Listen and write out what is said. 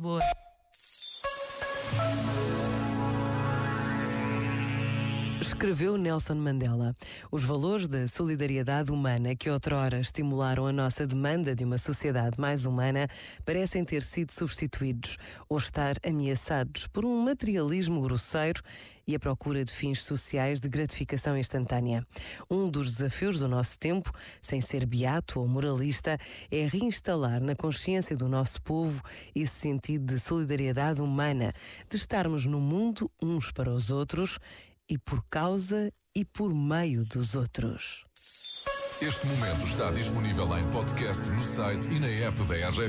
boy. Escreveu Nelson Mandela: Os valores da solidariedade humana que outrora estimularam a nossa demanda de uma sociedade mais humana parecem ter sido substituídos ou estar ameaçados por um materialismo grosseiro e a procura de fins sociais de gratificação instantânea. Um dos desafios do nosso tempo, sem ser beato ou moralista, é reinstalar na consciência do nosso povo esse sentido de solidariedade humana, de estarmos no mundo uns para os outros e por causa e por meio dos outros. Este momento está disponível em podcast no site e na app da RGF.